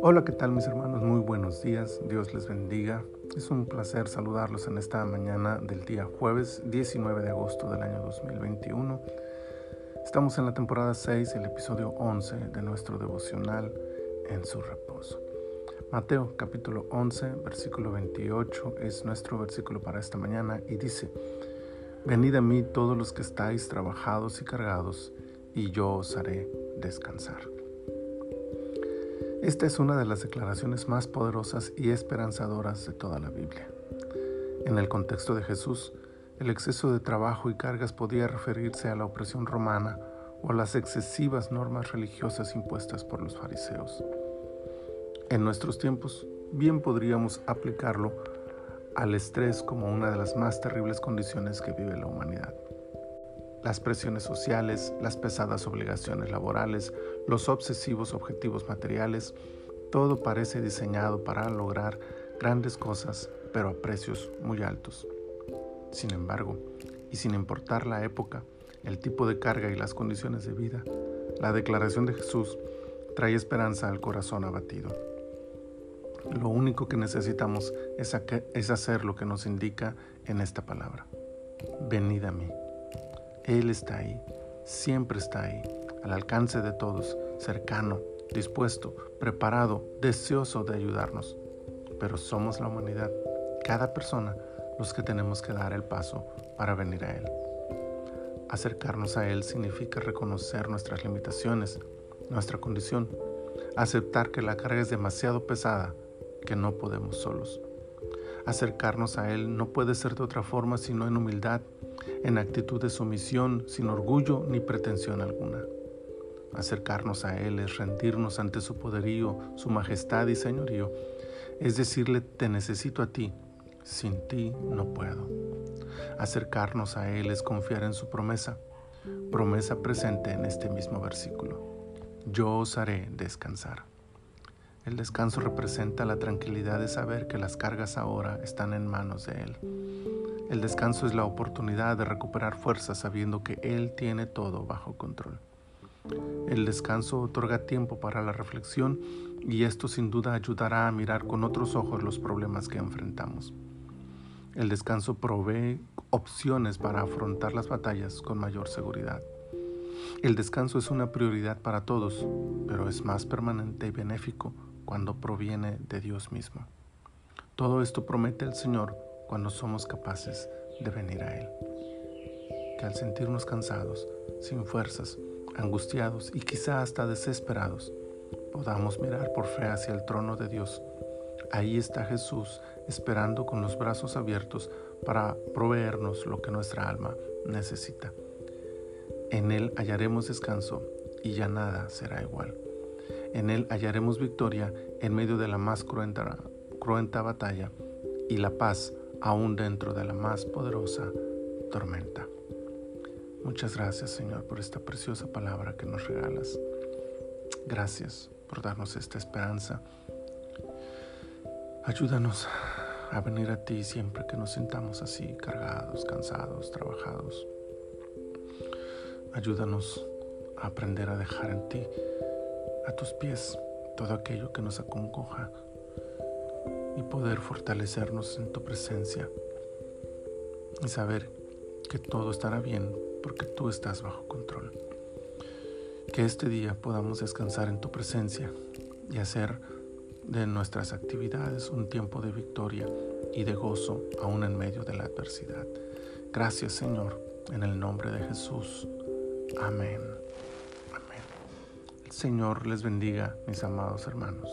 Hola, ¿qué tal mis hermanos? Muy buenos días, Dios les bendiga. Es un placer saludarlos en esta mañana del día jueves 19 de agosto del año 2021. Estamos en la temporada 6, el episodio 11 de nuestro devocional en su reposo. Mateo capítulo 11, versículo 28 es nuestro versículo para esta mañana y dice, Venid a mí todos los que estáis trabajados y cargados, y yo os haré descansar. Esta es una de las declaraciones más poderosas y esperanzadoras de toda la Biblia. En el contexto de Jesús, el exceso de trabajo y cargas podía referirse a la opresión romana o a las excesivas normas religiosas impuestas por los fariseos. En nuestros tiempos, bien podríamos aplicarlo al estrés como una de las más terribles condiciones que vive la humanidad las presiones sociales, las pesadas obligaciones laborales, los obsesivos objetivos materiales, todo parece diseñado para lograr grandes cosas, pero a precios muy altos. Sin embargo, y sin importar la época, el tipo de carga y las condiciones de vida, la declaración de Jesús trae esperanza al corazón abatido. Lo único que necesitamos es, hacer lo que nos indica en esta palabra. Venid a mí. Él está ahí, siempre está ahí, al alcance de todos, cercano, dispuesto, preparado, deseoso de ayudarnos. Pero somos la humanidad, cada persona, los que tenemos que dar el paso para venir a Él. Acercarnos a Él significa reconocer nuestras limitaciones, nuestra condición, aceptar que la carga es demasiado pesada, que no podemos solos. Acercarnos a Él no puede ser de otra forma sino en humildad, en actitud de sumisión, sin orgullo ni pretensión alguna. Acercarnos a Él es rendirnos ante su poderío, su majestad y señorío, es decirle, te necesito a ti, sin ti no puedo. Acercarnos a Él es confiar en su promesa, promesa presente en este mismo versículo. Yo os haré descansar. El descanso representa la tranquilidad de saber que las cargas ahora están en manos de Él. El descanso es la oportunidad de recuperar fuerza sabiendo que Él tiene todo bajo control. El descanso otorga tiempo para la reflexión y esto sin duda ayudará a mirar con otros ojos los problemas que enfrentamos. El descanso provee opciones para afrontar las batallas con mayor seguridad. El descanso es una prioridad para todos, pero es más permanente y benéfico cuando proviene de Dios mismo. Todo esto promete el Señor cuando somos capaces de venir a Él. Que al sentirnos cansados, sin fuerzas, angustiados y quizá hasta desesperados, podamos mirar por fe hacia el trono de Dios. Ahí está Jesús esperando con los brazos abiertos para proveernos lo que nuestra alma necesita. En Él hallaremos descanso y ya nada será igual. En Él hallaremos victoria en medio de la más cruenta, cruenta batalla y la paz aún dentro de la más poderosa tormenta. Muchas gracias Señor por esta preciosa palabra que nos regalas. Gracias por darnos esta esperanza. Ayúdanos a venir a ti siempre que nos sintamos así, cargados, cansados, trabajados. Ayúdanos a aprender a dejar en ti a tus pies todo aquello que nos acongoja y poder fortalecernos en tu presencia y saber que todo estará bien porque tú estás bajo control. Que este día podamos descansar en tu presencia y hacer de nuestras actividades un tiempo de victoria y de gozo aún en medio de la adversidad. Gracias Señor, en el nombre de Jesús. Amén. Señor les bendiga, mis amados hermanos.